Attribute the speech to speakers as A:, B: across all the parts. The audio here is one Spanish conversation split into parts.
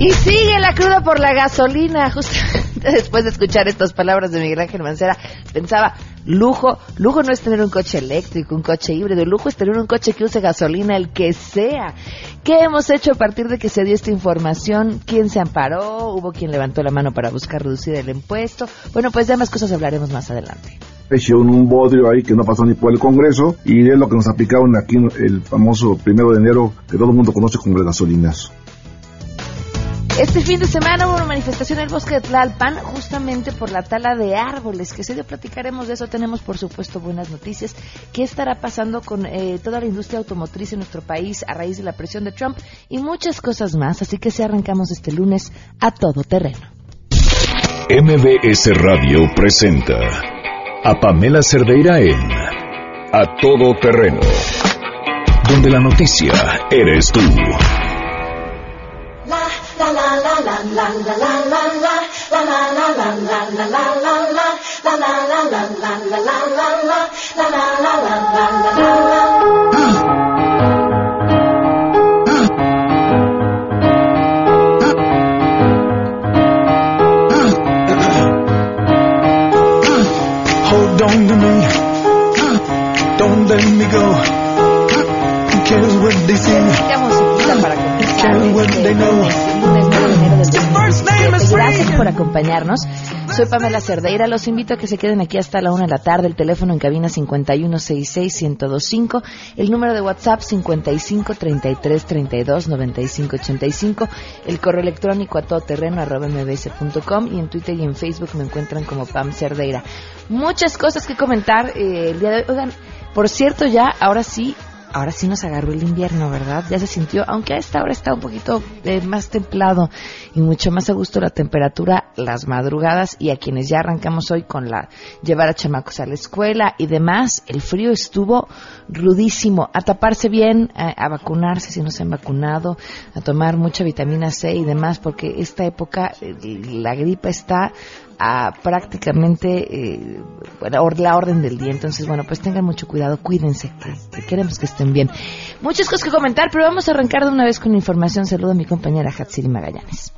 A: Y sigue la cruda por la gasolina. Justamente después de escuchar estas palabras de Miguel Ángel Mancera, pensaba, lujo, lujo no es tener un coche eléctrico, un coche híbrido, lujo es tener un coche que use gasolina, el que sea. ¿Qué hemos hecho a partir de que se dio esta información? ¿Quién se amparó? ¿Hubo quien levantó la mano para buscar reducir el impuesto? Bueno, pues de más cosas hablaremos más adelante
B: hicieron un bodrio ahí que no pasó ni por el Congreso y es lo que nos aplicaron aquí el famoso primero de enero que todo el mundo conoce como el gasolinas.
A: Este fin de semana hubo una manifestación en el bosque de Tlalpan justamente por la tala de árboles, que se dio, platicaremos de eso, tenemos por supuesto buenas noticias. ¿Qué estará pasando con eh, toda la industria automotriz en nuestro país a raíz de la presión de Trump? Y muchas cosas más, así que se arrancamos este lunes a todo terreno.
C: MBS Radio presenta a Pamela Cerdeira en A Todo Terreno, donde la noticia eres tú.
D: Hold on to me. Don't let me go. Say?
A: para know Gracias por acompañarnos. Soy Pamela Cerdeira. Los invito a que se queden aquí hasta la una de la tarde. El teléfono en cabina 5166125. El número de WhatsApp 5533329585. El correo electrónico a todoterreno arroba mbs.com. Y en Twitter y en Facebook me encuentran como Pam Cerdeira. Muchas cosas que comentar eh, el día de hoy. Oigan, por cierto, ya, ahora sí, ahora sí nos agarró el invierno, ¿verdad? Ya se sintió, aunque a esta hora está un poquito eh, más templado y mucho más a gusto la temperatura las madrugadas y a quienes ya arrancamos hoy con la llevar a chamacos a la escuela y demás, el frío estuvo rudísimo. A taparse bien, a, vacunarse si no se han vacunado, a tomar mucha vitamina C y demás, porque esta época eh, la gripa está prácticamente eh, la orden del día. Entonces, bueno, pues tengan mucho cuidado, cuídense, que, queremos que estén bien. Muchas cosas que comentar, pero vamos a arrancar de una vez con información. Saludo a mi compañera Hatsiri Magallanes.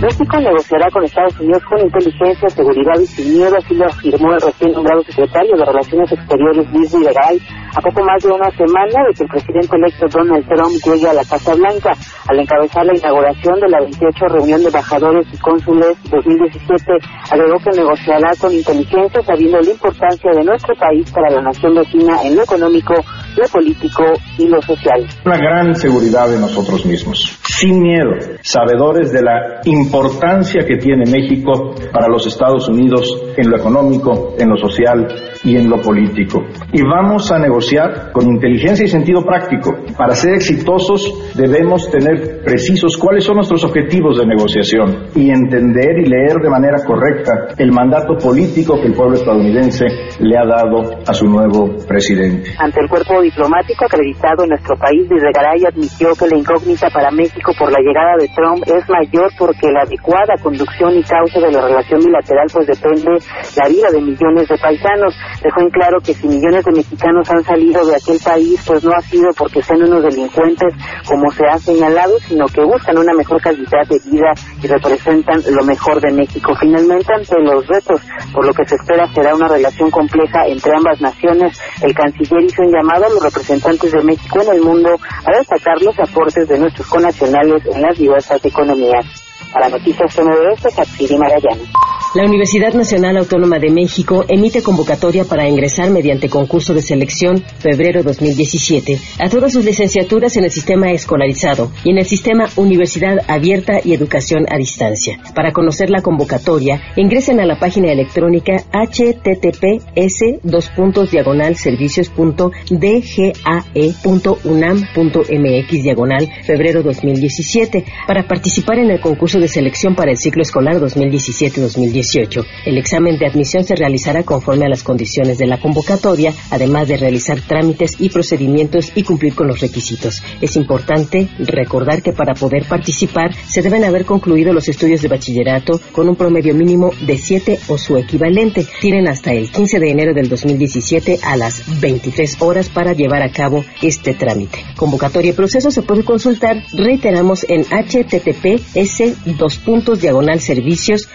E: México negociará con Estados Unidos con inteligencia, seguridad y sin miedo, así lo afirmó el recién nombrado secretario de Relaciones Exteriores Luis Videgaray a poco más de una semana de que el presidente electo Donald Trump llegue a la Casa Blanca al encabezar la inauguración de la 28 reunión de embajadores y cónsules 2017 agregó que negociará con inteligencia sabiendo la importancia de nuestro país para la nación vecina en lo económico, lo político y lo social.
F: Una gran seguridad de nosotros mismos, sin miedo, sabedores de la importancia que tiene México para los Estados Unidos en lo económico, en lo social y en lo político. Y vamos a negociar con inteligencia y sentido práctico. Para ser exitosos debemos tener precisos cuáles son nuestros objetivos de negociación y entender y leer de manera correcta el mandato político que el pueblo estadounidense le ha dado a su nuevo presidente.
E: Ante el cuerpo diplomático acreditado en nuestro país, Videgaray admitió que la incógnita para México por la llegada de Trump es mayor porque la adecuada conducción y causa de la relación bilateral pues depende la vida de millones de paisanos dejó en claro que si millones de mexicanos han salido de aquel país, pues no ha sido porque sean unos delincuentes, como se ha señalado, sino que buscan una mejor calidad de vida y representan lo mejor de México. Finalmente, ante los retos, por lo que se espera será una relación compleja entre ambas naciones, el canciller hizo un llamado a los representantes de México en el mundo a destacar los aportes de nuestros conacionales en las diversas economías. Para Noticias MBS, Katsiri Magallanes.
G: La Universidad Nacional Autónoma de México emite convocatoria para ingresar mediante concurso de selección febrero 2017 a todas sus licenciaturas en el sistema escolarizado y en el sistema Universidad Abierta y Educación a Distancia. Para conocer la convocatoria, ingresen a la página electrónica https dos puntos diagonal servicios.dgae.unam.mx diagonal febrero 2017 para participar en el concurso de selección para el ciclo escolar 2017-2018 2018. El examen de admisión se realizará conforme a las condiciones de la convocatoria, además de realizar trámites y procedimientos y cumplir con los requisitos. Es importante recordar que para poder participar se deben haber concluido los estudios de bachillerato con un promedio mínimo de 7 o su equivalente. Tienen hasta el 15 de enero del 2017 a las 23 horas para llevar a cabo este trámite. Convocatoria y proceso se puede consultar, reiteramos, en https dos puntos diagonal servicios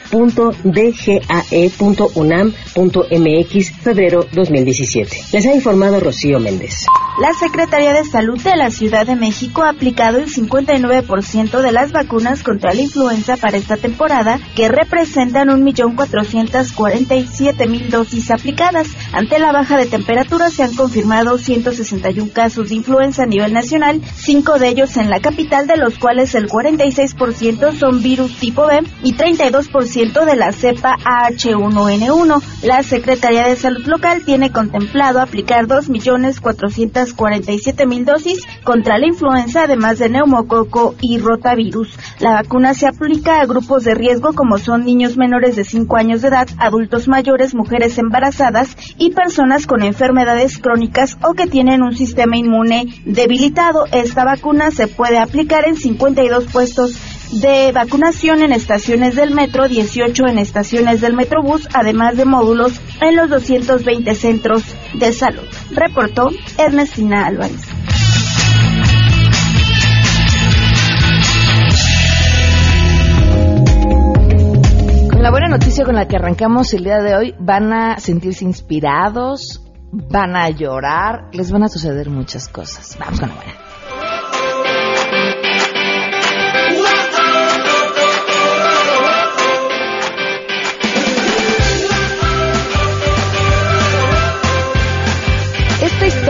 G: dgae.unam.mx febrero 2017. Les ha informado Rocío Méndez.
H: La Secretaría de Salud de la Ciudad de México ha aplicado el 59% de las vacunas contra la influenza para esta temporada, que representan 1.447.000 dosis aplicadas. Ante la baja de temperatura se han confirmado 161 casos de influenza a nivel nacional, cinco de ellos en la capital, de los cuales el 46% son virus tipo B y 32% de la cepa AH1N1. La Secretaría de Salud local tiene contemplado aplicar 2.400.000 47 mil dosis contra la influenza, además de neumococo y rotavirus. La vacuna se aplica a grupos de riesgo como son niños menores de 5 años de edad, adultos mayores, mujeres embarazadas y personas con enfermedades crónicas o que tienen un sistema inmune debilitado. Esta vacuna se puede aplicar en 52 puestos de vacunación en estaciones del metro, 18 en estaciones del Metrobús, además de módulos en los 220 centros de salud. Reportó Ernestina Álvarez.
A: Con la buena noticia con la que arrancamos el día de hoy, van a sentirse inspirados, van a llorar, les van a suceder muchas cosas. Vamos con la buena.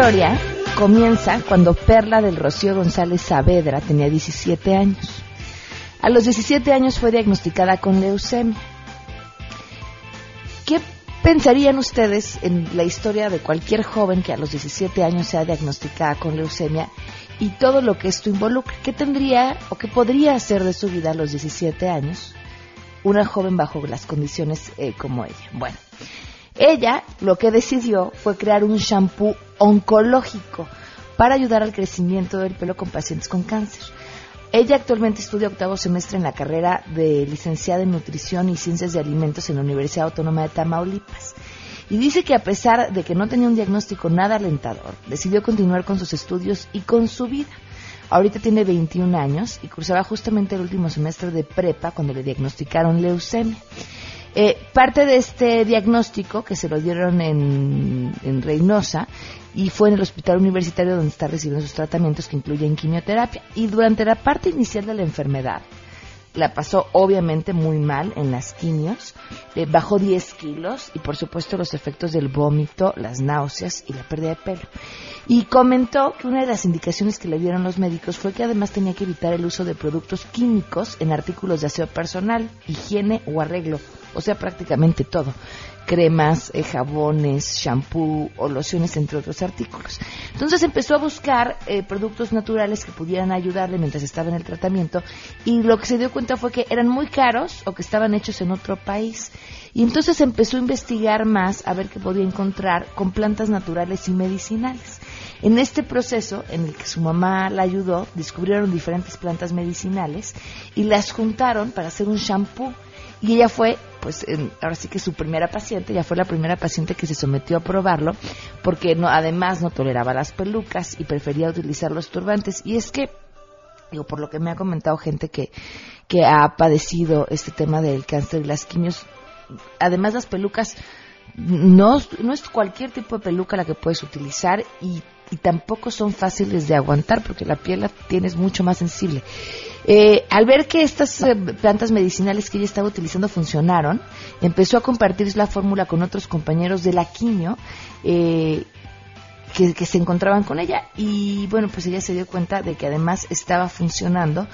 A: Historia comienza cuando Perla del Rocío González Saavedra tenía 17 años. A los 17 años fue diagnosticada con leucemia. ¿Qué pensarían ustedes en la historia de cualquier joven que a los 17 años sea diagnosticada con leucemia y todo lo que esto involucra? ¿Qué tendría o qué podría hacer de su vida a los 17 años una joven bajo las condiciones eh, como ella? Bueno, ella lo que decidió fue crear un shampoo oncológico para ayudar al crecimiento del pelo con pacientes con cáncer. Ella actualmente estudia octavo semestre en la carrera de licenciada en nutrición y ciencias de alimentos en la Universidad Autónoma de Tamaulipas. Y dice que a pesar de que no tenía un diagnóstico nada alentador, decidió continuar con sus estudios y con su vida. Ahorita tiene 21 años y cursaba justamente el último semestre de prepa cuando le diagnosticaron leucemia. Eh, parte de este diagnóstico que se lo dieron en, en, Reynosa y fue en el hospital universitario donde está recibiendo sus tratamientos que incluyen quimioterapia. Y durante la parte inicial de la enfermedad, la pasó obviamente muy mal en las quimios, eh, bajó 10 kilos y por supuesto los efectos del vómito, las náuseas y la pérdida de pelo. Y comentó que una de las indicaciones que le dieron los médicos fue que además tenía que evitar el uso de productos químicos en artículos de aseo personal, higiene o arreglo, o sea, prácticamente todo cremas, eh, jabones, shampoo o lociones, entre otros artículos. Entonces empezó a buscar eh, productos naturales que pudieran ayudarle mientras estaba en el tratamiento y lo que se dio cuenta fue que eran muy caros o que estaban hechos en otro país. Y entonces empezó a investigar más a ver qué podía encontrar con plantas naturales y medicinales. En este proceso, en el que su mamá la ayudó, descubrieron diferentes plantas medicinales y las juntaron para hacer un shampoo y ella fue, pues ahora sí que su primera paciente, ya fue la primera paciente que se sometió a probarlo, porque no, además no toleraba las pelucas y prefería utilizar los turbantes. Y es que, digo, por lo que me ha comentado gente que, que ha padecido este tema del cáncer y las quimios, además las pelucas, no, no es cualquier tipo de peluca la que puedes utilizar y, y tampoco son fáciles de aguantar porque la piel la tienes mucho más sensible. Eh, al ver que estas eh, plantas medicinales que ella estaba utilizando funcionaron, empezó a compartir la fórmula con otros compañeros de la quimio eh, que, se encontraban con ella y bueno, pues ella se dio cuenta de que además estaba funcionando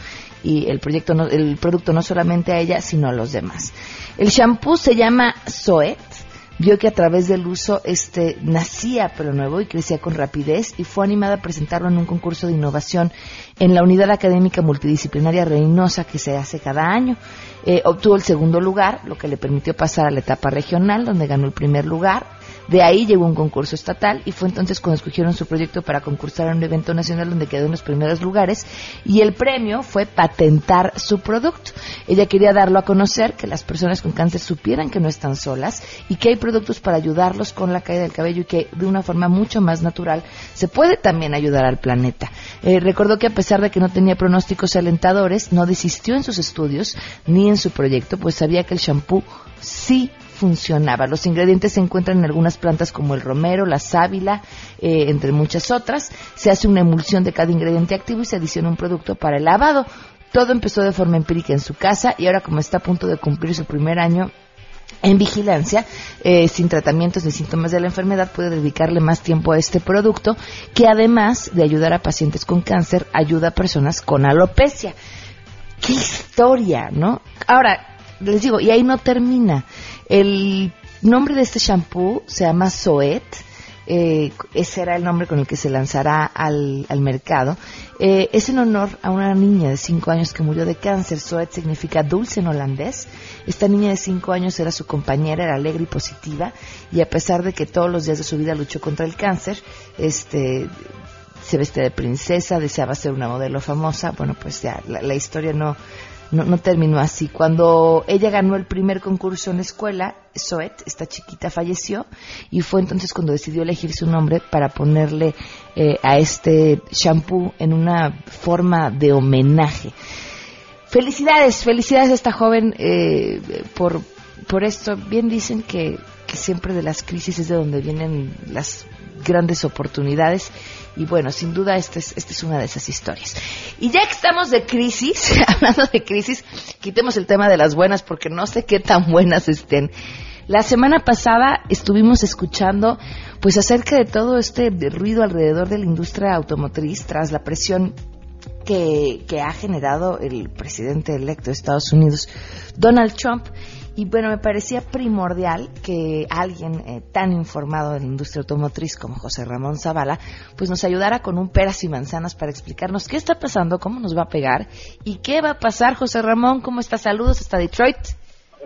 A: y el proyecto, el producto no solamente a ella, sino a los demás. El shampoo se llama Zoet vio que a través del uso este nacía pero nuevo y crecía con rapidez y fue animada a presentarlo en un concurso de innovación en la unidad académica multidisciplinaria Reynosa que se hace cada año. Eh, obtuvo el segundo lugar, lo que le permitió pasar a la etapa regional, donde ganó el primer lugar. De ahí llegó un concurso estatal y fue entonces cuando escogieron su proyecto para concursar en un evento nacional donde quedó en los primeros lugares y el premio fue patentar su producto. Ella quería darlo a conocer, que las personas con cáncer supieran que no están solas y que hay productos para ayudarlos con la caída del cabello y que de una forma mucho más natural se puede también ayudar al planeta. Eh, recordó que a pesar de que no tenía pronósticos alentadores, no desistió en sus estudios ni en su proyecto, pues sabía que el shampoo sí funcionaba. Los ingredientes se encuentran en algunas plantas como el romero, la sábila, eh, entre muchas otras. Se hace una emulsión de cada ingrediente activo y se adiciona un producto para el lavado. Todo empezó de forma empírica en su casa y ahora como está a punto de cumplir su primer año en vigilancia, eh, sin tratamientos ni síntomas de la enfermedad, puede dedicarle más tiempo a este producto, que además de ayudar a pacientes con cáncer, ayuda a personas con alopecia. ¡Qué historia, ¿no? Ahora, les digo, y ahí no termina. El nombre de este shampoo se llama Zoet. Eh, ese era el nombre con el que se lanzará al, mercado. Eh, es en honor a una niña de 5 años que murió de cáncer. Zoet significa dulce en holandés. Esta niña de 5 años era su compañera, era alegre y positiva. Y a pesar de que todos los días de su vida luchó contra el cáncer, este, se veste de princesa, deseaba ser una modelo famosa. Bueno, pues ya la historia no, no, no terminó así. Cuando ella ganó el primer concurso en la escuela, Zoet, esta chiquita, falleció y fue entonces cuando decidió elegir su nombre para ponerle eh, a este shampoo en una forma de homenaje. Felicidades, felicidades a esta joven eh, por, por esto. Bien dicen que, que siempre de las crisis es de donde vienen las grandes oportunidades y bueno, sin duda esta es, esta es una de esas historias. Y ya que estamos de crisis, hablando de crisis, quitemos el tema de las buenas porque no sé qué tan buenas estén. La semana pasada estuvimos escuchando pues acerca de todo este ruido alrededor de la industria automotriz tras la presión que, que ha generado el presidente electo de Estados Unidos, Donald Trump. Y bueno, me parecía primordial que alguien eh, tan informado en la industria automotriz como José Ramón Zavala, pues nos ayudara con un peras y manzanas para explicarnos qué está pasando, cómo nos va a pegar y qué va a pasar. José Ramón, ¿cómo está? Saludos hasta Detroit.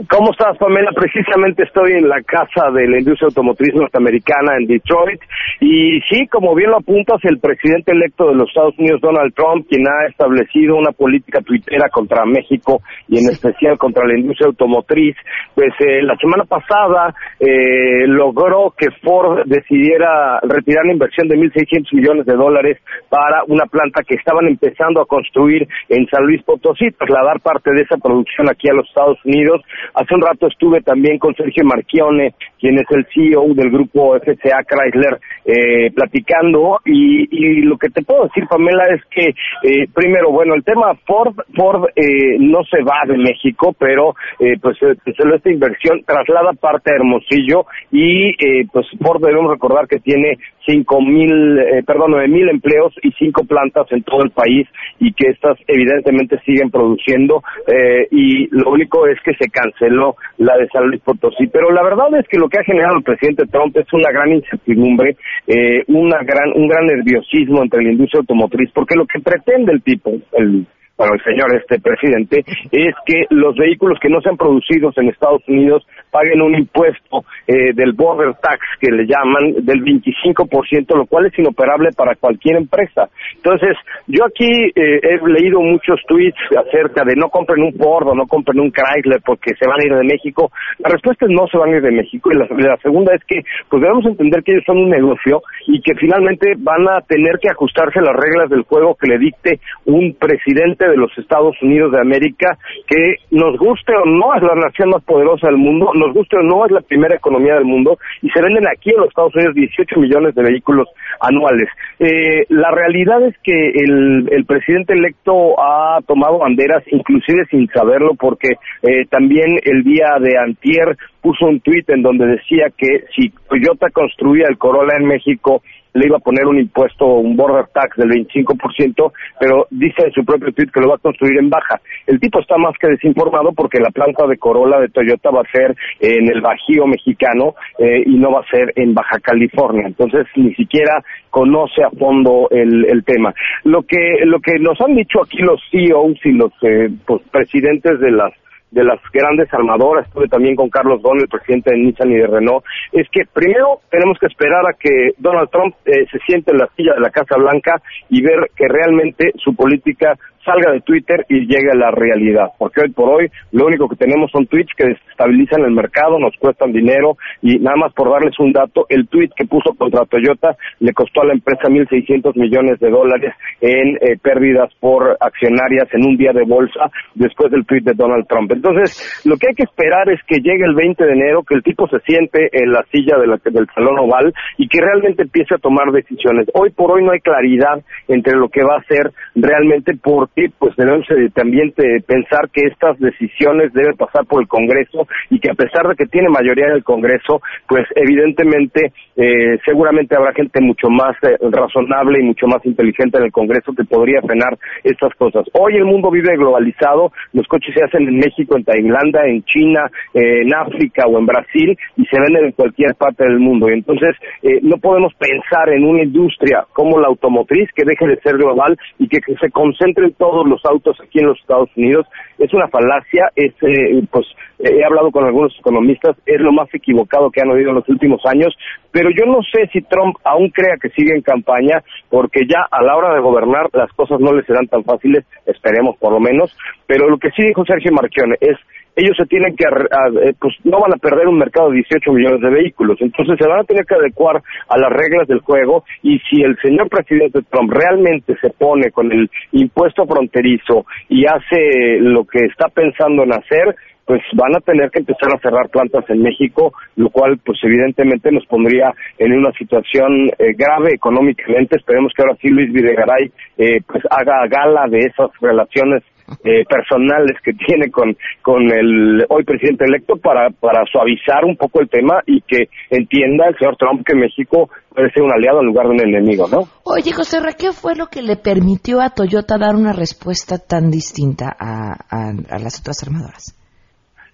I: ¿Cómo estás, Pamela? Precisamente estoy en la casa de la industria automotriz norteamericana en Detroit. Y sí, como bien lo apuntas, el presidente electo de los Estados Unidos, Donald Trump, quien ha establecido una política tuitera contra México y en especial contra la industria automotriz, pues eh, la semana pasada eh, logró que Ford decidiera retirar la inversión de 1.600 millones de dólares para una planta que estaban empezando a construir en San Luis Potosí, trasladar parte de esa producción aquí a los Estados Unidos Hace un rato estuve también con Sergio Marchione, quien es el CEO del grupo FCA Chrysler, eh, platicando y, y, lo que te puedo decir, Pamela, es que eh, primero, bueno, el tema Ford, Ford eh, no se va de México, pero eh, pues solo esta inversión traslada parte a Hermosillo y eh, pues Ford debemos recordar que tiene cinco mil, eh, perdón, nueve mil empleos y cinco plantas en todo el país y que estas evidentemente siguen produciendo eh, y lo único es que se canceló la de San Luis Potosí. Pero la verdad es que lo que ha generado el presidente Trump es una gran incertidumbre, eh, una gran, un gran nerviosismo entre la industria automotriz, porque lo que pretende el tipo, el bueno, el señor este presidente, es que los vehículos que no sean producidos en Estados Unidos paguen un impuesto eh, del border tax que le llaman del 25%, lo cual es inoperable para cualquier empresa. Entonces, yo aquí eh, he leído muchos tweets acerca de no compren un Ford o no compren un Chrysler porque se van a ir de México. La respuesta es no se van a ir de México y la, la segunda es que pues debemos entender que ellos son un negocio y que finalmente van a tener que ajustarse a las reglas del juego que le dicte un presidente de los Estados Unidos de América que nos guste o no es la nación más poderosa del mundo, nos guste o no es la primera economía del mundo y se venden aquí en los Estados Unidos 18 millones de vehículos anuales. Eh, la realidad es que el, presidente electo ha tomado banderas inclusive sin saberlo porque eh, también el día de antier puso un tuit en donde decía que si Toyota construía el Corolla en México le iba a poner un impuesto, un border tax del 25%, pero dice en su propio tweet que lo va a construir en baja. El tipo está más que desinformado porque la planta de Corolla de Toyota va a ser en el Bajío mexicano eh, y no va a ser en Baja California. Entonces ni siquiera conoce a fondo el, el tema. Lo que lo que nos han dicho aquí los CEOs y los eh, pues, presidentes de las de las grandes armadoras, estuve también con Carlos Don, el presidente de Nissan y de Renault, es que primero tenemos que esperar a que Donald Trump eh, se siente en la silla de la Casa Blanca y ver que realmente su política salga de Twitter y llegue a la realidad. Porque hoy por hoy lo único que tenemos son tweets que desestabilizan el mercado, nos cuestan dinero y nada más por darles un dato, el tweet que puso contra Toyota le costó a la empresa 1.600 millones de dólares en eh, pérdidas por accionarias en un día de bolsa después del tweet de Donald Trump. Entonces, lo que hay que esperar es que llegue el 20 de enero, que el tipo se siente en la silla de la, del salón oval y que realmente empiece a tomar decisiones. Hoy por hoy no hay claridad entre lo que va a hacer realmente por y pues debemos eh, también pensar que estas decisiones deben pasar por el Congreso y que a pesar de que tiene mayoría en el Congreso, pues evidentemente eh, seguramente habrá gente mucho más eh, razonable y mucho más inteligente en el Congreso que podría frenar estas cosas. Hoy el mundo vive globalizado, los coches se hacen en México, en Tailandia, en China, en África o en Brasil y se venden en cualquier parte del mundo. Y entonces no podemos pensar en una industria como la automotriz que deje de ser global y que, que se concentre en todos los autos aquí en los Estados Unidos. Es una falacia, es, eh, pues he hablado con algunos economistas, es lo más equivocado que han oído en los últimos años, pero yo no sé si Trump aún crea que sigue en campaña, porque ya a la hora de gobernar las cosas no le serán tan fáciles, esperemos por lo menos, pero lo que sí dijo Sergio Marchione es ellos se tienen que, eh, pues no van a perder un mercado de 18 millones de vehículos, entonces se van a tener que adecuar a las reglas del juego y si el señor presidente Trump realmente se pone con el impuesto fronterizo y hace lo que está pensando en hacer, pues van a tener que empezar a cerrar plantas en México, lo cual pues evidentemente nos pondría en una situación eh, grave económicamente. Esperemos que ahora sí Luis Videgaray eh, pues haga gala de esas relaciones eh, personales que tiene con, con el hoy presidente electo para, para suavizar un poco el tema y que entienda el señor Trump que México puede ser un aliado en lugar de un enemigo, ¿no?
A: Oye, José ¿qué fue lo que le permitió a Toyota dar una respuesta tan distinta a, a las otras armadoras?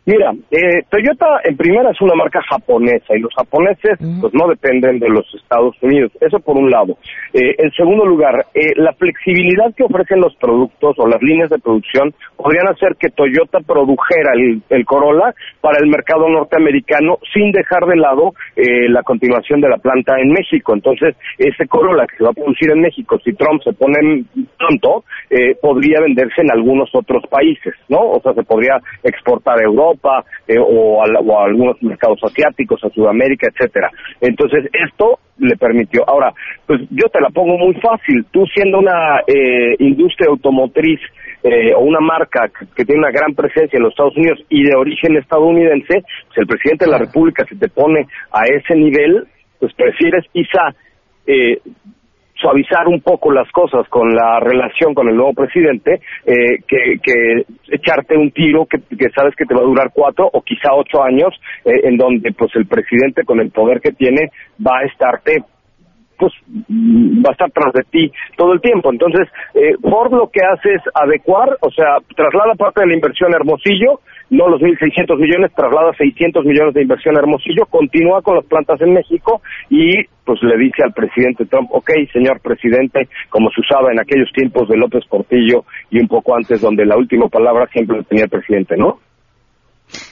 I: Mira, eh, Toyota en primera es una marca japonesa y los japoneses pues no dependen de los Estados Unidos, eso por un lado. Eh, en segundo lugar, eh, la flexibilidad que ofrecen los productos o las líneas de producción podrían hacer que Toyota produjera el, el Corolla para el mercado norteamericano sin dejar de lado eh, la continuación de la planta en México. Entonces, ese Corolla que se va a producir en México, si Trump se pone pronto, eh, podría venderse en algunos otros países, ¿no? O sea, se podría exportar a Europa eh, o, a, algunos mercados asiáticos, a Sudamérica, etcétera. Entonces, esto le permitió. Ahora, pues yo te la pongo muy fácil. Tú siendo una eh, industria automotriz eh, o una marca que, tiene una gran presencia en los Estados Unidos y de origen estadounidense, pues el presidente de la República se te pone a ese nivel, pues prefieres quizá eh, suavizar un poco las cosas con la relación con el nuevo presidente eh, que, echarte un tiro que, sabes que te va a durar cuatro o quizá ocho años eh, en donde pues el presidente con el poder que tiene va a estarte pues va a estar tras de ti todo el tiempo. Entonces, eh, Ford lo que hace es adecuar, o sea, traslada parte de la inversión Hermosillo, no los 1.600 millones, traslada 600 millones de inversión Hermosillo, continúa con las plantas en México y pues le dice al presidente Trump, ok, señor presidente, como se usaba en aquellos tiempos de López Portillo y un poco antes donde la última palabra siempre tenía el presidente, ¿no?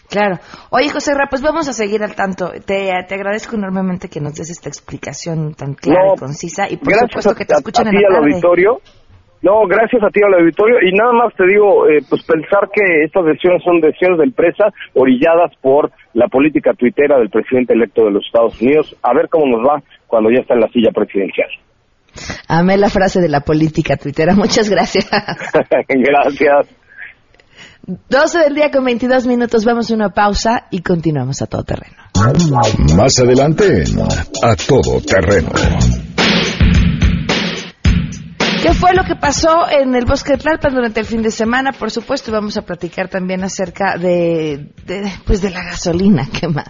A: Claro. Oye, José Ra, pues vamos a seguir al tanto. Te, te agradezco enormemente que nos des esta explicación tan clara y concisa y por supuesto que te escuchen en la
I: tarde. auditorio. No, gracias a ti al auditorio y nada más te digo, eh, pues pensar que estas decisiones son decisiones de empresa orilladas por la política tuitera del presidente electo de los Estados Unidos. A ver cómo nos va cuando ya está en la silla presidencial.
A: Amé la frase de la política tuitera. Muchas gracias.
I: gracias.
A: 12 del día con 22 minutos, vamos a una pausa y continuamos a todo terreno.
C: Más adelante A Todo Terreno.
A: ¿Qué fue lo que pasó en el bosque de Tlalpan durante el fin de semana? Por supuesto, vamos a platicar también acerca de, de pues de la gasolina quemada.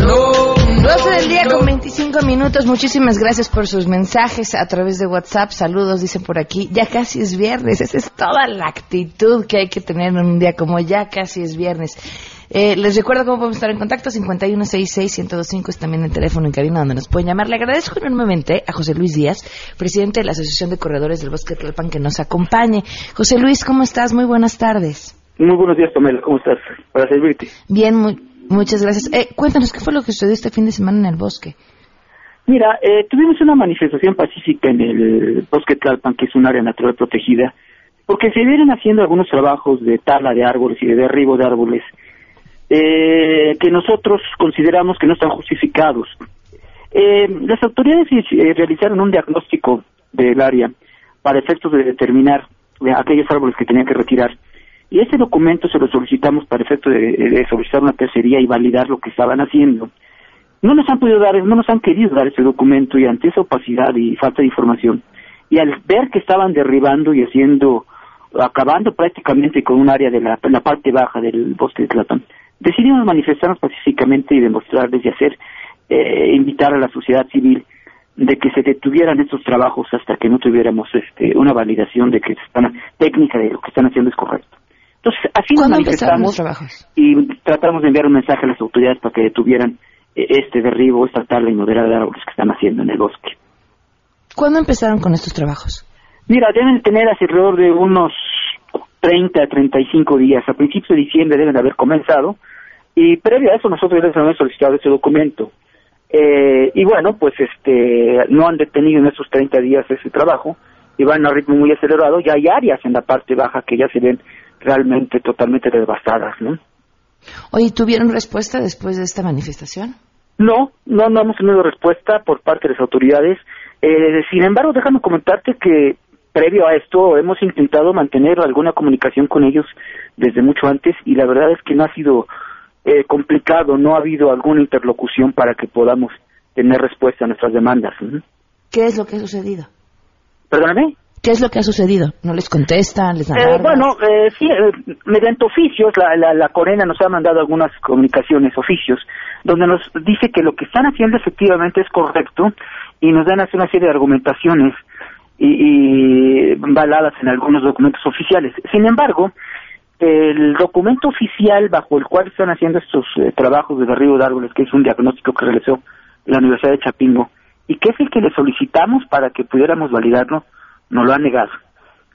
A: No, 12 del día con 25 minutos. Muchísimas gracias por sus mensajes a través de WhatsApp. Saludos, dicen por aquí. Ya casi es viernes. Esa es toda la actitud que hay que tener en un día como ya casi es viernes. Eh, les recuerdo cómo podemos estar en contacto. 5166-1025 es también el teléfono en cabina donde nos pueden llamar. Le agradezco enormemente a José Luis Díaz, presidente de la Asociación de Corredores del Bosque Tlalpan, que nos acompañe. José Luis, ¿cómo estás? Muy buenas tardes.
J: Muy buenos días, Pamela. ¿Cómo estás? Para servirte.
A: Bien, muy, muchas gracias. Eh, cuéntanos, ¿qué fue lo que sucedió este fin de semana en el bosque?
J: Mira, eh, tuvimos una manifestación pacífica en el bosque Tlalpan, que es un área natural protegida, porque se vienen haciendo algunos trabajos de tala de árboles y de derribo de árboles eh, que nosotros consideramos que no están justificados. Eh, las autoridades eh, realizaron un diagnóstico del área para efectos de determinar eh, aquellos árboles que tenían que retirar y ese documento se lo solicitamos para efecto de, solicitar una tercería y validar lo que estaban haciendo. No nos han podido dar, no nos han querido dar ese documento y ante esa opacidad y falta de información, y al ver que estaban derribando y haciendo, acabando prácticamente con un área de la, parte baja del bosque de Tlatán, decidimos manifestarnos pacíficamente y demostrarles y hacer, eh, invitar a la sociedad civil de que se detuvieran estos trabajos hasta que no tuviéramos este, una validación de que están, técnica de lo que están haciendo es correcto. Entonces, así nos manifestamos y tratamos de enviar un mensaje a las autoridades para que detuvieran eh, este derribo, esta tala inmoderada de árboles que están haciendo en el bosque.
A: ¿Cuándo empezaron con estos trabajos?
J: Mira, deben tener alrededor de unos 30 a 35 días. A principios de diciembre deben de haber comenzado y previo a eso nosotros ya les hemos solicitado ese documento. Eh, y bueno, pues este no han detenido en esos 30 días ese trabajo y van a ritmo muy acelerado. Ya hay áreas en la parte baja que ya se ven realmente totalmente devastadas, ¿no?
A: Oye, ¿tuvieron respuesta después de esta manifestación?
J: No, no, no hemos tenido respuesta por parte de las autoridades. Eh, sin embargo, déjame comentarte que previo a esto hemos intentado mantener alguna comunicación con ellos desde mucho antes y la verdad es que no ha sido eh, complicado, no ha habido alguna interlocución para que podamos tener respuesta a nuestras demandas.
A: ¿Qué es lo que ha sucedido?
J: Perdóname.
A: ¿Qué es lo que ha sucedido? ¿No les contestan? ¿Les
J: eh, Bueno, eh, sí, eh, mediante oficios, la, la, la Corena nos ha mandado algunas comunicaciones, oficios, donde nos dice que lo que están haciendo efectivamente es correcto y nos dan así una serie de argumentaciones y, y baladas en algunos documentos oficiales. Sin embargo, el documento oficial bajo el cual están haciendo estos eh, trabajos de derribo de árboles, que es un diagnóstico que realizó la Universidad de Chapingo, y que es el que le solicitamos para que pudiéramos validarlo, no lo ha negado.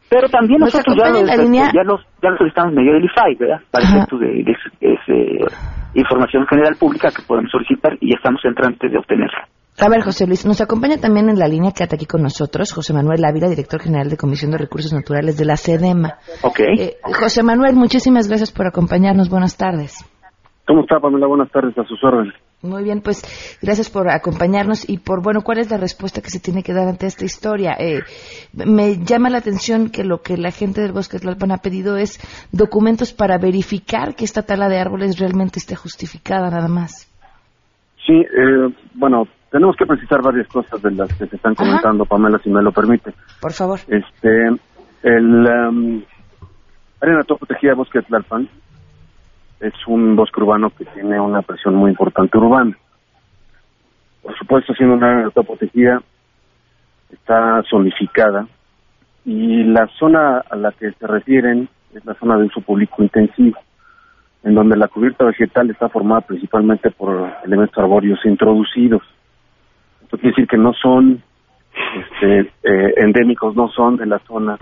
J: Pero también nosotros ya, los, ya, los, ya solicitamos medio del IFAI, ¿verdad? Para efectos de, de, información general pública que podemos solicitar y ya estamos en de obtenerla.
A: A ver, José Luis, nos acompaña también en la línea que está aquí con nosotros José Manuel Ávila, director general de Comisión de Recursos Naturales de la SEDEMA.
J: Ok.
A: Eh, José Manuel, muchísimas gracias por acompañarnos. Buenas tardes.
K: ¿Cómo está, Pamela? Buenas tardes, a sus órdenes.
A: Muy bien, pues gracias por acompañarnos y por, bueno, ¿cuál es la respuesta que se tiene que dar ante esta historia? Eh, me llama la atención que lo que la gente del Bosque Tlalpan ha pedido es documentos para verificar que esta tala de árboles realmente esté justificada, nada más.
K: Sí, eh, bueno, tenemos que precisar varias cosas de las que se están comentando, Pamela, si me lo permite.
A: Por favor.
K: Este, el um, área protegida Bosque de Tlalpan es un bosque urbano que tiene una presión muy importante urbana. Por supuesto, siendo una área protegida, está zonificada y la zona a la que se refieren es la zona de uso público intensivo, en donde la cubierta vegetal está formada principalmente por elementos arbóreos introducidos. Esto quiere decir que no son este, eh, endémicos, no son de la zona,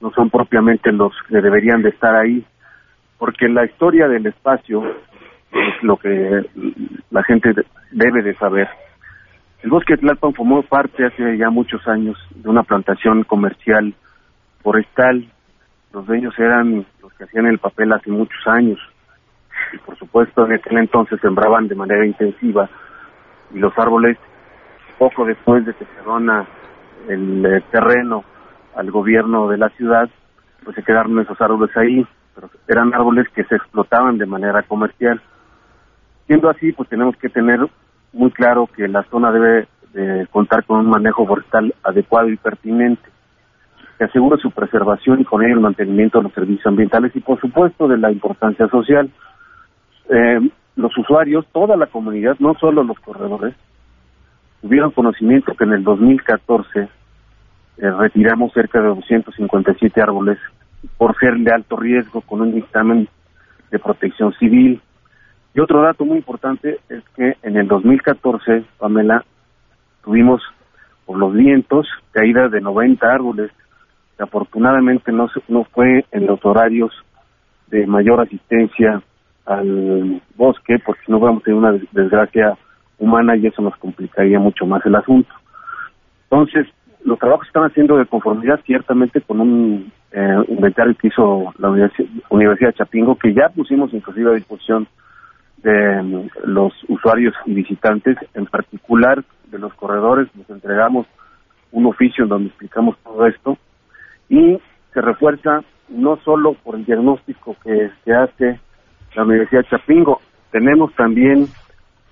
K: no son propiamente los que deberían de estar ahí porque la historia del espacio es lo que la gente debe de saber. El bosque de formó parte hace ya muchos años de una plantación comercial forestal. Los dueños eran los que hacían el papel hace muchos años. y por supuesto en aquel entonces sembraban de manera intensiva y los árboles poco después de que se dona el eh, terreno al gobierno de la ciudad, pues se quedaron esos árboles ahí, pero eran árboles que se explotaban de manera comercial. Siendo así, pues tenemos que tener muy claro que la zona debe de contar con un manejo forestal adecuado y pertinente, que asegure su preservación y con ello el mantenimiento de los servicios ambientales y, por supuesto, de la importancia social. Eh, los usuarios, toda la comunidad, no solo los corredores, tuvieron conocimiento que en el 2014 eh, retiramos cerca de 257 árboles por ser de alto riesgo con un dictamen de protección civil. Y otro dato muy importante es que en el 2014, Pamela, tuvimos por los vientos caída de 90 árboles, que afortunadamente no, no fue en los horarios de mayor asistencia al bosque, porque no vamos a tener una desgracia humana y eso nos complicaría mucho más el asunto. Entonces, los trabajos están haciendo de conformidad ciertamente con un eh, inventario que hizo la Universidad, de Chapingo, que ya pusimos inclusive a disposición de mm, los usuarios y visitantes, en particular de los corredores, nos entregamos un oficio en donde explicamos todo esto y se refuerza no solo por el diagnóstico que se hace la Universidad de Chapingo, tenemos también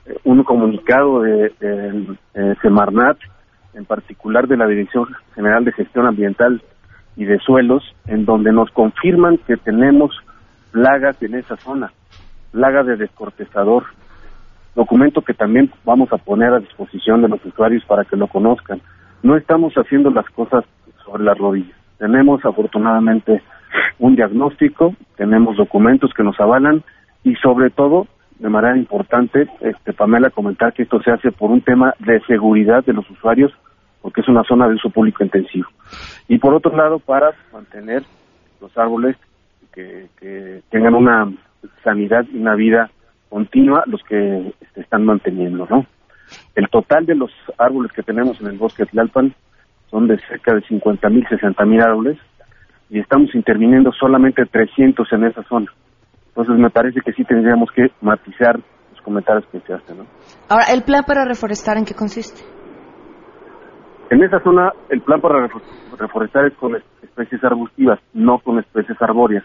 K: eh, un comunicado de, de, Semarnat, en particular de la Dirección General de Gestión Ambiental y de Suelos, en donde nos confirman que tenemos plagas en esa zona, plaga de descortezador, documento que también vamos a poner a disposición de los usuarios para que lo conozcan. No estamos haciendo las cosas sobre las rodillas. Tenemos afortunadamente un diagnóstico, tenemos documentos que nos avalan y sobre todo, de manera importante, este, Pamela, comentar que esto se hace por un tema de seguridad de los usuarios, porque es una zona de uso público intensivo. Y por otro lado, para mantener los árboles que, tengan una sanidad y una vida continua los que se están manteniendo, ¿no? El total de los árboles que tenemos en el bosque de Tlalpan son de cerca de 50 mil, 60 mil árboles y estamos interviniendo solamente 300 en esa zona. Entonces me parece que sí tendríamos que matizar los comentarios que se hacen, ¿no?
A: Ahora, ¿el plan para reforestar en qué consiste?
K: En esa zona, el plan para reforestar es con especies arbustivas, no con especies arbóreas.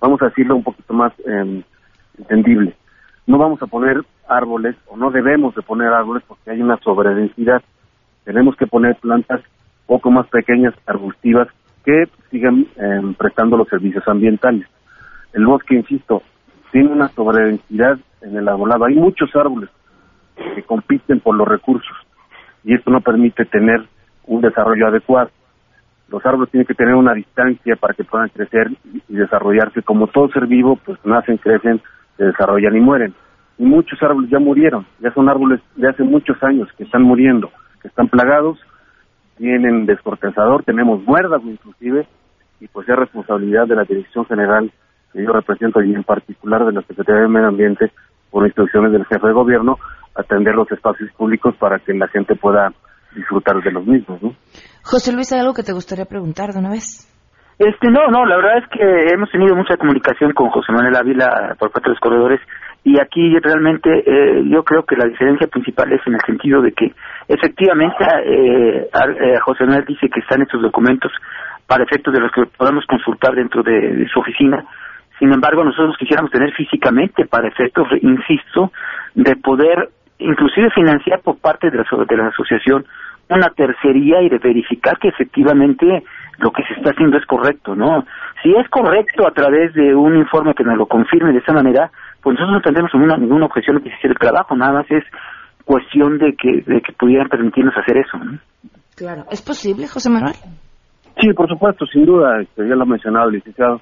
K: Vamos a decirlo un poquito más eh, entendible no vamos a poner árboles o no debemos de poner árboles porque hay una sobredensidad. Tenemos que poner plantas poco más pequeñas, arbustivas, que sigan em, prestando los servicios ambientales. El bosque, insisto, tiene una sobredensidad en el arbolado. Hay muchos árboles que compiten por los recursos y esto no permite tener un desarrollo adecuado. Los árboles tienen que tener una distancia para que puedan crecer y desarrollarse. Como todo ser vivo, pues nacen, crecen, se desarrollan y mueren. Y muchos árboles ya murieron, ya son árboles de hace muchos años que están muriendo, que están plagados, tienen descortezador, tenemos muérdago inclusive, y pues es responsabilidad de la Dirección General que yo represento y en particular de la Secretaría de Medio Ambiente por instrucciones del jefe de gobierno atender los espacios públicos para que la gente pueda disfrutar de los mismos. ¿no?
A: José Luis, ¿hay algo que te gustaría preguntar de una vez?
J: Este, no, no, la verdad es que hemos tenido mucha comunicación con José Manuel Ávila por parte de los corredores y aquí realmente eh, yo creo que la diferencia principal es en el sentido de que efectivamente eh, eh, José Manuel dice que están estos documentos para efectos de los que podamos consultar dentro de, su oficina. Sin embargo, nosotros quisiéramos tener físicamente para efectos, insisto, de poder inclusive financiar por parte de la, de la asociación una tercería y de verificar que efectivamente lo que se está haciendo es correcto, ¿no? Si es correcto a través de un informe que nos lo confirme de esa manera, pues nosotros no tendremos ninguna, ninguna objeción que se hiciera el trabajo, nada más es cuestión de que, de que pudieran permitirnos hacer eso, ¿no?
A: Claro, ¿es posible, José Manuel?
K: Sí, por supuesto, sin duda, este, ya lo ha mencionado el licenciado,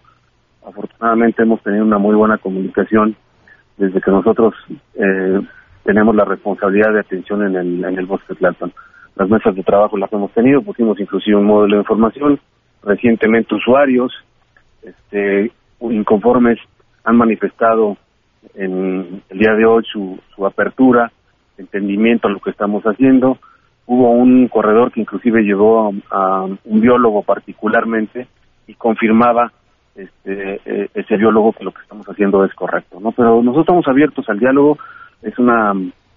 K: afortunadamente hemos tenido una muy buena comunicación desde que nosotros eh, tenemos la responsabilidad de atención en el, en el bosque de las mesas de trabajo las hemos tenido, pusimos inclusive un módulo de información, recientemente usuarios, este, inconformes han manifestado en el día de hoy su, su apertura, entendimiento a lo que estamos haciendo. Hubo un corredor que inclusive llevó a, un biólogo particularmente y confirmaba este, eh, ese biólogo que lo que estamos haciendo es correcto, ¿no? Pero nosotros estamos abiertos al diálogo, es una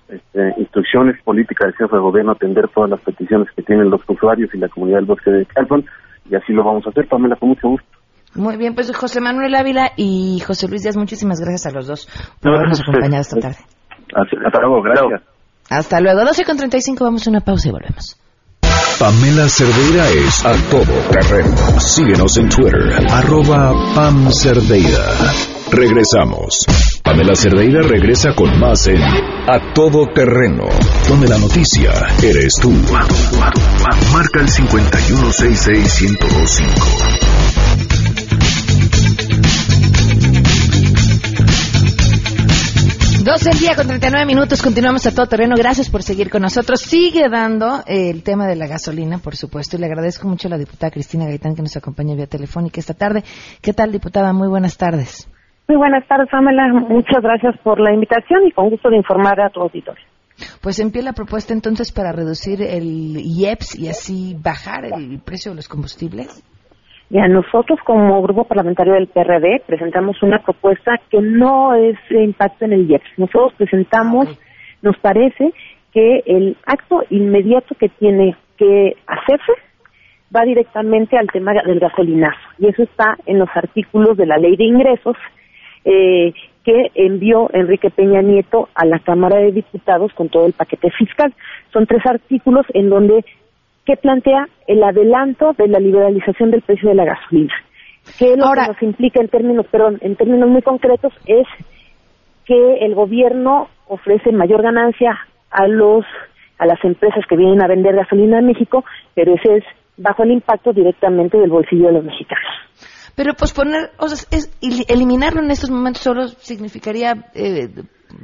K: este, instrucciones políticas del jefe de gobierno atender todas las peticiones que tienen los usuarios y la comunidad del bosque de Calpan, y así lo vamos a hacer, Pamela, con mucho gusto.
A: Muy bien, pues José Manuel Ávila y José Luis Díaz, muchísimas gracias a los dos por habernos acompañado esta tarde.
K: Hasta luego, gracias.
A: Hasta luego, 12 con 35, vamos a una pausa y volvemos.
C: Pamela Cerdeira es a todo terreno. Síguenos en Twitter, arroba Pam Cerdeira. Regresamos. Pamela Cerdeira regresa con más en A Todo Terreno, donde la noticia eres tú. Marca el 5166125.
A: 12 el día con 39 minutos, continuamos a todo terreno. Gracias por seguir con nosotros. Sigue dando eh, el tema de la gasolina, por supuesto, y le agradezco mucho a la diputada Cristina Gaitán que nos acompaña vía telefónica esta tarde. ¿Qué tal, diputada? Muy buenas tardes.
L: Muy buenas tardes, Pamela. Muchas gracias por la invitación y con gusto de informar a tu auditorio.
A: Pues en pie la propuesta entonces para reducir el IEPS y así bajar el precio de los combustibles.
L: Ya, nosotros como grupo parlamentario del PRD presentamos una propuesta que no es de impacto en el IEPS. Nosotros presentamos, nos parece que el acto inmediato que tiene que hacerse va directamente al tema del gasolinazo. Y eso está en los artículos de la ley de ingresos eh, que envió Enrique Peña Nieto a la Cámara de Diputados con todo el paquete fiscal. Son tres artículos en donde que plantea el adelanto de la liberalización del precio de la gasolina. Que lo que nos implica en términos, perdón, en términos muy concretos es que el gobierno ofrece mayor ganancia a los a las empresas que vienen a vender gasolina en México, pero ese es bajo el impacto directamente del bolsillo de los mexicanos.
A: Pero posponer, o sea, es, eliminarlo en estos momentos solo significaría eh,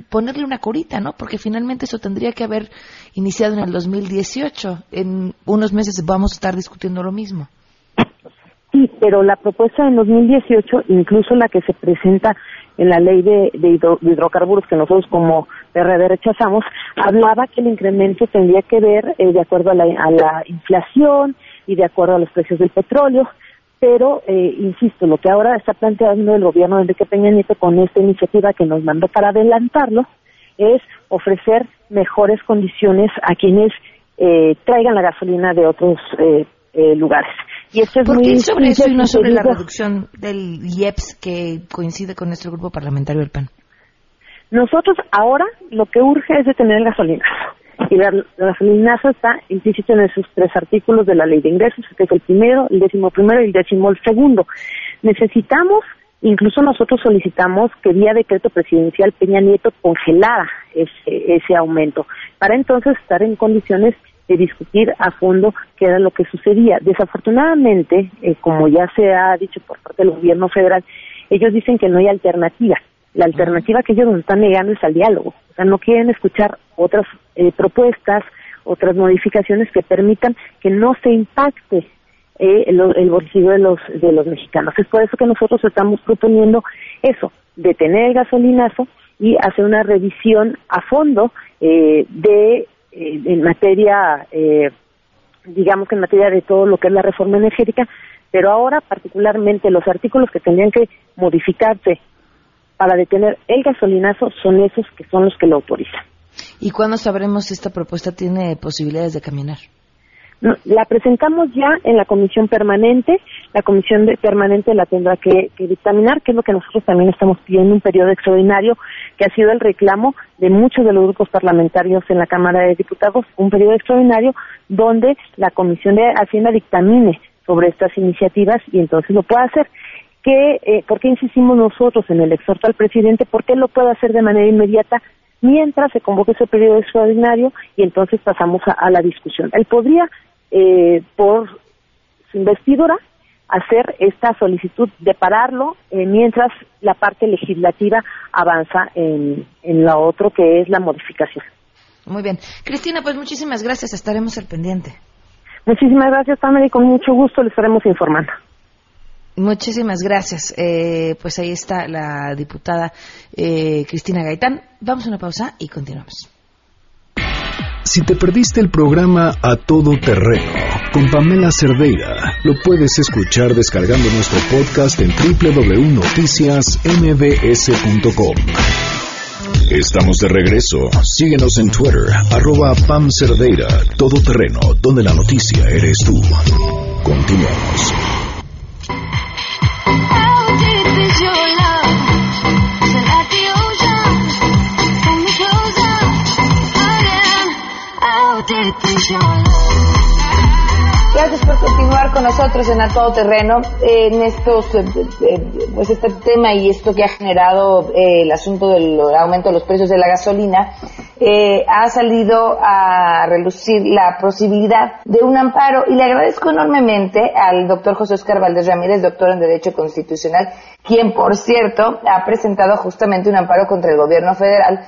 A: ponerle una corita, ¿no? Porque finalmente eso tendría que haber iniciado en el 2018. En unos meses vamos a estar discutiendo lo mismo.
L: Sí, pero la propuesta en 2018, incluso la que se presenta en la ley de, hidrocarburos que nosotros como PRD rechazamos, hablaba que el incremento tendría que ver eh, de acuerdo a la, a la inflación y de acuerdo a los precios del petróleo pero eh, insisto, lo que ahora está planteando el gobierno de Enrique Peña Nieto con esta iniciativa que nos mandó para adelantarlo es ofrecer mejores condiciones a quienes eh, traigan la gasolina de otros eh, lugares.
A: Y esto es ¿Por muy qué sobre eso y no sobre la reducción del IEPS que coincide con nuestro grupo parlamentario del PAN?
L: Nosotros ahora lo que urge es detener el gasolinazo. Y la, gasolinazo está implícito en esos tres artículos de la ley de ingresos, que es el primero, el décimo primero y el décimo el segundo. Necesitamos, incluso nosotros solicitamos que vía decreto presidencial Peña Nieto congelara ese, ese aumento, para entonces estar en condiciones de discutir a fondo qué era lo que sucedía. Desafortunadamente, eh, como ya se ha dicho por parte del gobierno federal, ellos dicen que no hay alternativa. La alternativa que ellos nos están negando es al diálogo. O sea, no quieren escuchar otras eh, propuestas, otras modificaciones que permitan que no se impacte eh, el, bolsillo de los, de los mexicanos. Es por eso que nosotros estamos proponiendo eso, detener el gasolinazo y hacer una revisión a fondo eh, de en materia, digamos que en materia de todo lo que es la reforma energética, pero ahora particularmente los artículos que tendrían que modificarse para detener el gasolinazo son esos que son los que lo autorizan.
A: ¿Y cuándo sabremos si esta propuesta tiene posibilidades de caminar?
L: la presentamos ya en la comisión permanente. La comisión permanente la tendrá que, dictaminar, que es lo que nosotros también estamos pidiendo un periodo extraordinario, que ha sido el reclamo de muchos de los grupos parlamentarios en la Cámara de Diputados, un periodo extraordinario donde la comisión de Hacienda dictamine sobre estas iniciativas y entonces lo pueda hacer que, eh, ¿por qué insistimos nosotros en el exhorto al presidente? Porque él lo puede hacer de manera inmediata mientras se convoque ese periodo extraordinario y entonces pasamos a, la discusión. Él podría, eh, por su investidura, hacer esta solicitud de pararlo eh, mientras la parte legislativa avanza en, en lo otro que es la modificación.
A: Muy bien. Cristina, pues muchísimas gracias. Estaremos al pendiente.
L: Muchísimas gracias, Pamela, y con mucho gusto le estaremos informando.
A: Muchísimas gracias. Eh, pues ahí está la diputada eh, Cristina Gaitán. Vamos a una pausa y continuamos.
C: Si te perdiste el programa A Todo Terreno con Pamela Cerdeira, lo puedes escuchar descargando nuestro podcast en www.noticiasmbs.com. Estamos de regreso. Síguenos en Twitter, arroba Pam Cerdeira, Todo Terreno, donde la noticia eres tú. Continuamos.
A: did this your love Gracias por continuar con nosotros en A Todo Terreno. en estos, eh, eh, pues este tema y esto que ha generado eh, el asunto del aumento de los precios de la gasolina, ha salido a relucir la posibilidad de un amparo y le agradezco enormemente al doctor José Oscar Valdés Ramírez, doctor en Derecho Constitucional, quien, por cierto, ha presentado justamente un amparo contra el gobierno federal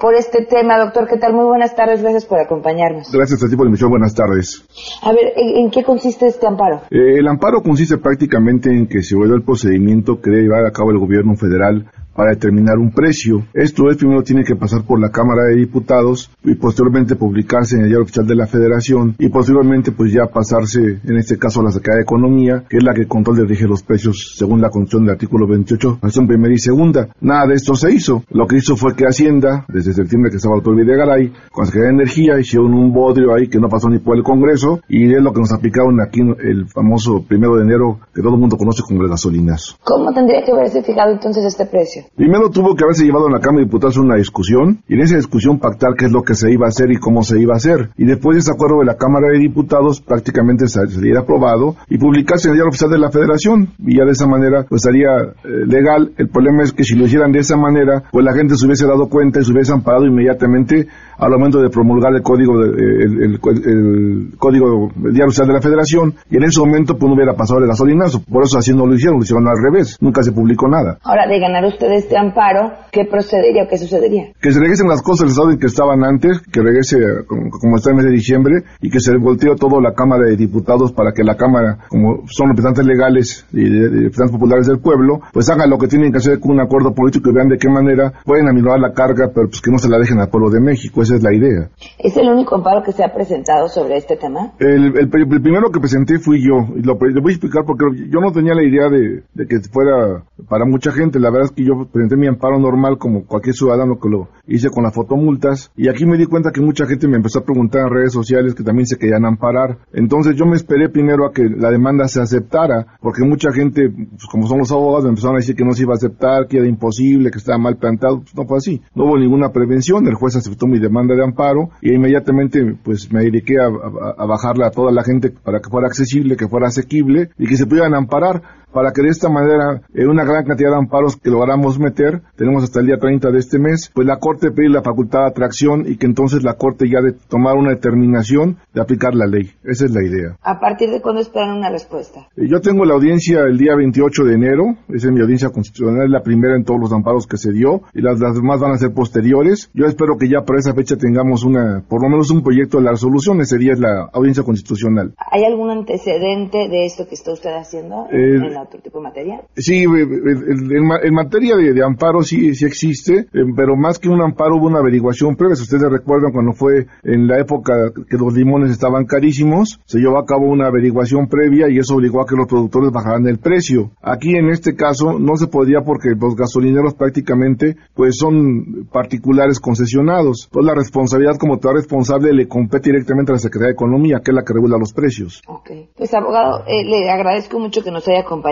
A: por este tema. Doctor, ¿qué tal? Muy buenas tardes, gracias por acompañarnos.
B: Gracias a ti por la emisión, buenas tardes.
A: A ver, ¿en, qué consiste este amparo?
B: Eh, el amparo consiste prácticamente en que se vuelva el procedimiento que debe llevar a cabo el gobierno federal para determinar un precio. Esto es, primero tiene que pasar por la Cámara de Diputados y posteriormente publicarse en el diario oficial de la Federación y posteriormente pues ya pasarse, en este caso a la Secretaría de Economía, que es la que controla y rige los precios según la constitución del artículo 28, fracción primera y segunda. Nada de esto se hizo. Lo que hizo fue que Hacienda, desde septiembre que estaba el doctor Videgaray, con la Secretaría de Energía, hicieron un bodrio ahí que no pasó ni por el Congreso y es lo que nos aplicaron aquí el famoso primero de enero que todo el mundo conoce como el gasolinazo.
A: ¿Cómo tendría que haberse fijado entonces este precio?
B: Primero tuvo que haberse llevado en la Cámara de Diputados una discusión y en esa discusión pactar qué es lo que se iba a hacer y cómo se iba a hacer. Y después de ese acuerdo de la Cámara de Diputados prácticamente saliera aprobado y publicarse en el diario oficial de la Federación y ya de esa manera pues estaría eh, legal. El problema es que si lo hicieran de esa manera pues la gente se hubiese dado cuenta y se hubiese amparado inmediatamente al momento de promulgar el código de, el, el, código diario oficial de la Federación y en ese momento pues no hubiera pasado el gasolinazo. Por eso así no lo hicieron, lo hicieron al revés. Nunca se publicó nada.
A: Ahora, de ganar ustedes este amparo, ¿qué procedería o qué sucedería?
B: Que se regresen las cosas al estado en que estaban antes, que regrese como, está en el mes de diciembre y que se voltee todo la Cámara de Diputados para que la Cámara, como son representantes legales y representantes populares del pueblo, pues hagan lo que tienen que hacer con un acuerdo político y vean de qué manera pueden aminorar la carga, pero pues que no se la dejen al pueblo de México, esa es la idea.
A: ¿Es el único amparo que se ha presentado sobre este tema?
B: El, primero que presenté fui yo, y lo, voy a explicar porque yo no tenía la idea de, de que fuera para mucha gente, la verdad es que yo presenté mi amparo normal como cualquier ciudadano que lo hice con las fotomultas y aquí me di cuenta que mucha gente me empezó a preguntar en redes sociales que también se querían amparar. Entonces yo me esperé primero a que la demanda se aceptara porque mucha gente, pues, como son los abogados, me empezaron a decir que no se iba a aceptar, que era imposible, que estaba mal plantado. Pues, no fue así. No hubo ninguna prevención. El juez aceptó mi demanda de amparo y inmediatamente pues me dediqué a, a, a bajarla a toda la gente para que fuera accesible, que fuera asequible y que se pudieran amparar para que de esta manera, en una gran cantidad de amparos que logramos meter, tenemos hasta el día 30 de este mes, pues la Corte pide la facultad de atracción y que entonces la Corte ya de tomar una determinación de aplicar la ley. Esa es la idea.
A: ¿A partir de cuándo esperan una respuesta?
B: Eh, yo tengo la audiencia el día 28 de enero, esa es mi audiencia constitucional, es la primera en todos los amparos que se dio y las, demás van a ser posteriores. Yo espero que ya para esa fecha tengamos una, por lo menos un proyecto de la resolución, ese día es la audiencia constitucional.
A: ¿Hay algún antecedente de esto que está usted haciendo?
B: Eh,
A: otro tipo de materia?
B: Sí, en, materia de, amparo sí, sí existe, eh, pero más que un amparo hubo una averiguación previa. Si ustedes recuerdan cuando fue en la época que los limones estaban carísimos, se llevó a cabo una averiguación previa y eso obligó a que los productores bajaran el precio. Aquí en este caso no se podía porque los gasolineros prácticamente pues son particulares concesionados. Entonces la responsabilidad como tal responsable le compete directamente a la Secretaría de Economía, que es la que regula los precios.
A: Ok. Pues abogado, eh, le agradezco mucho que nos haya acompañado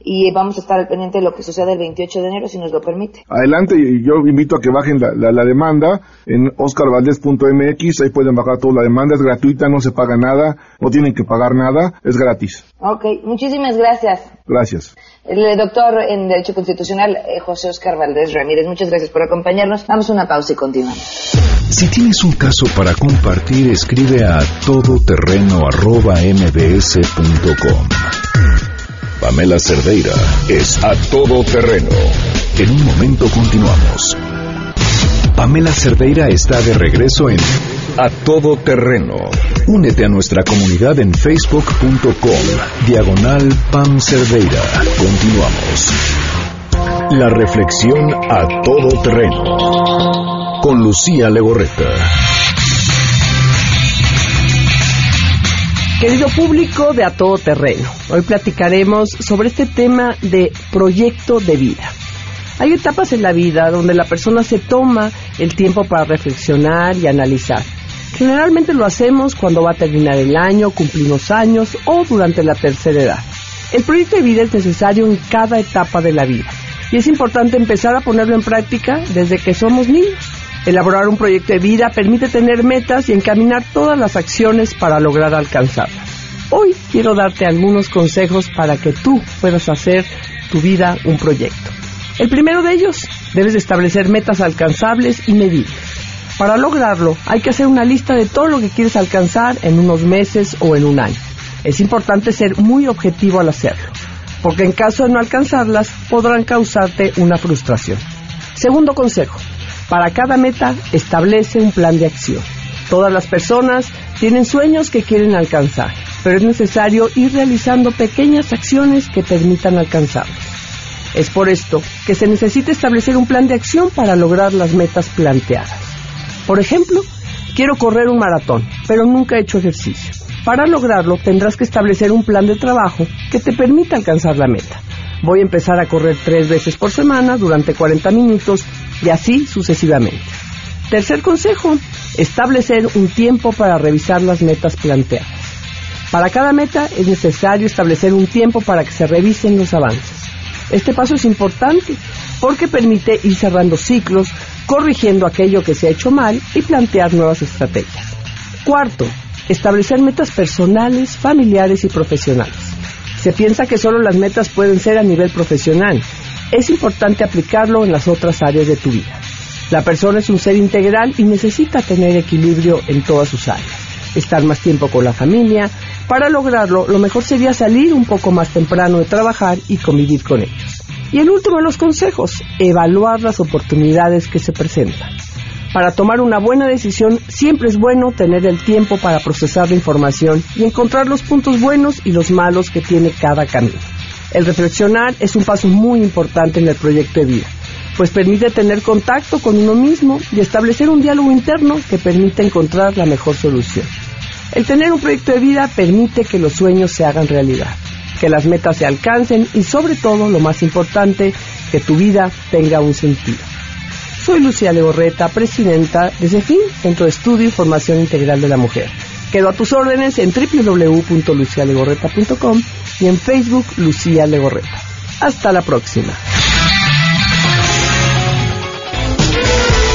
A: y vamos a estar al pendiente de lo que sucede el 28 de enero, si nos lo permite.
B: Adelante, y yo invito a que bajen la, demanda en oscarvaldez.mx, ahí pueden bajar toda la demanda, es gratuita, no se paga nada, no tienen que pagar nada, es gratis.
A: Ok, muchísimas gracias.
B: Gracias.
A: El doctor en Derecho Constitucional, eh, José Oscar Valdés Ramírez, muchas gracias por acompañarnos. Damos una pausa y continuamos.
C: Si tienes un caso para compartir, escribe a todoterreno.mbs.com. Pamela Cerdeira es a todo terreno. En un momento continuamos. Pamela Cerdeira está de regreso en A Todo Terreno. Únete a nuestra comunidad en facebook.com, diagonal Pam Cerdeira. Continuamos. La reflexión a todo terreno. Con Lucía Legorreta.
M: Querido público de A Todo Terreno, hoy platicaremos sobre este tema de proyecto de vida. Hay etapas en la vida donde la persona se toma el tiempo para reflexionar y analizar. Generalmente lo hacemos cuando va a terminar el año, cumplimos años o durante la tercera edad. El proyecto de vida es necesario en cada etapa de la vida y es importante empezar a ponerlo en práctica desde que somos niños. Elaborar un proyecto de vida permite tener metas y encaminar todas las acciones para lograr alcanzarlas. Hoy quiero darte algunos consejos para que tú puedas hacer tu vida un proyecto. El primero de ellos, debes establecer metas alcanzables y medibles. Para lograrlo, hay que hacer una lista de todo lo que quieres alcanzar en unos meses o en un año. Es importante ser muy objetivo al hacerlo, porque en caso de no alcanzarlas, podrán causarte una frustración. Segundo consejo, para cada meta, establece un plan de acción. Todas las personas tienen sueños que quieren alcanzar, pero es necesario ir realizando pequeñas acciones que permitan alcanzarlos. Es por esto que se necesita establecer un plan de acción para lograr las metas planteadas. Por ejemplo, quiero correr un maratón, pero nunca he hecho ejercicio. Para lograrlo tendrás que establecer un plan de trabajo que te permita alcanzar la meta. Voy a empezar a correr tres veces por semana durante 40 minutos y así sucesivamente. Tercer consejo, establecer un tiempo para revisar las metas planteadas. Para cada meta es necesario establecer un tiempo para que se revisen los avances. Este paso es importante porque permite ir cerrando ciclos, corrigiendo aquello que se ha hecho mal y plantear nuevas estrategias. Cuarto, establecer metas personales, familiares y profesionales. Se piensa que solo las metas pueden ser a nivel profesional. Es importante aplicarlo en las otras áreas de tu vida. La persona es un ser integral y necesita tener equilibrio en todas sus áreas. Estar más tiempo con la familia. Para lograrlo, lo mejor sería salir un poco más temprano de trabajar y convivir con ellos. Y el último de los consejos, evaluar las oportunidades que se presentan. Para tomar una buena decisión siempre es bueno tener el tiempo para procesar la información y encontrar los puntos buenos y los malos que tiene cada camino. El reflexionar es un paso muy importante en el proyecto de vida, pues permite tener contacto con uno mismo y establecer un diálogo interno que permite encontrar la mejor solución. El tener un proyecto de vida permite que los sueños se hagan realidad, que las metas se alcancen y sobre todo, lo más importante, que tu vida tenga un sentido. Soy Lucía Legorreta, presidenta de CEFIN, Centro de Estudio y Formación Integral de la Mujer. Quedo a tus órdenes en www.lucialegorreta.com y en Facebook Lucía Legorreta. Hasta la próxima.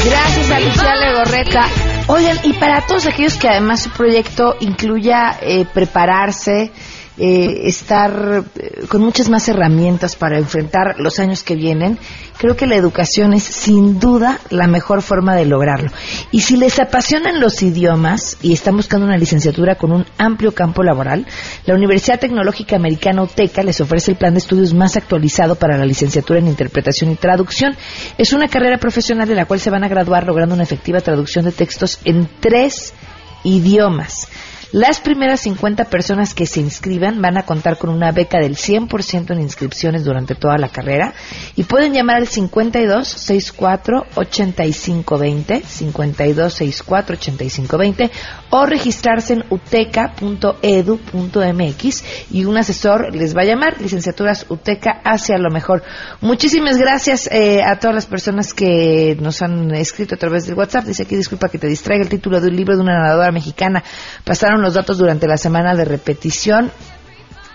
A: Gracias a Lucía Legorreta. Oigan, y para todos aquellos que además su proyecto incluya eh, prepararse, eh, estar eh, con muchas más herramientas para enfrentar los años que vienen, creo que la educación es sin duda la mejor forma de lograrlo. Y si les apasionan los idiomas y están buscando una licenciatura con un amplio campo laboral, la Universidad Tecnológica Americana UTECA les ofrece el plan de estudios más actualizado para la licenciatura en interpretación y traducción. Es una carrera profesional de la cual se van a graduar logrando una efectiva traducción de textos en tres idiomas. Las primeras 50 personas que se inscriban van a contar con una beca del 100% en inscripciones durante toda la carrera y pueden llamar al 52 64 85 20 52 64 85 20 o registrarse en uteca.edu.mx y un asesor les va a llamar licenciaturas Uteca hacia lo mejor. Muchísimas gracias eh, a todas las personas que nos han escrito a través del WhatsApp. Dice aquí, disculpa que te distraiga el título de un libro de una nadadora mexicana. Pasaron los datos durante la semana de repetición.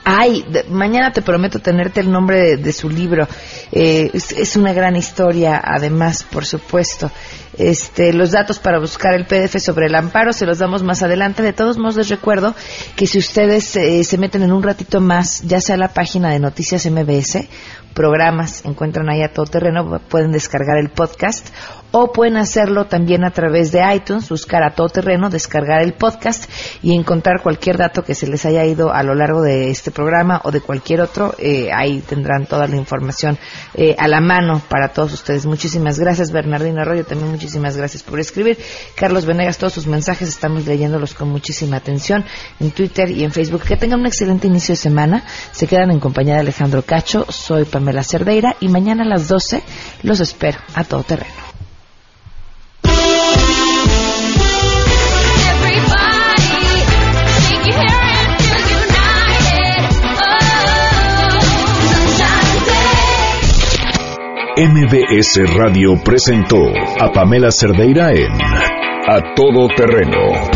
A: Ay, mañana te prometo tenerte el nombre de, su libro. Eh, es, una gran historia, además, por supuesto. Este, los datos para buscar el PDF sobre el amparo se los damos más adelante. De todos modos, les recuerdo que si ustedes eh, se meten en un ratito más, ya sea la página de Noticias MBS, programas, encuentran ahí a todo terreno, pueden descargar el podcast o pueden hacerlo también a través de iTunes, buscar a todo terreno, descargar el podcast y encontrar cualquier dato que se les haya ido a lo largo de este programa o de cualquier otro. Eh, ahí tendrán toda la información eh, a la mano para todos ustedes. Muchísimas gracias, Bernardino Arroyo. También muchísimas gracias por escribir. Carlos Venegas, todos sus mensajes estamos leyéndolos con muchísima atención en Twitter y en Facebook. Que tengan un excelente inicio de semana. Se quedan en compañía de Alejandro Cacho. Soy Pamela Pamela Cerdeira y mañana a las 12 los espero a todo terreno.
C: MBS Radio presentó a Pamela Cerdeira en A Todo Terreno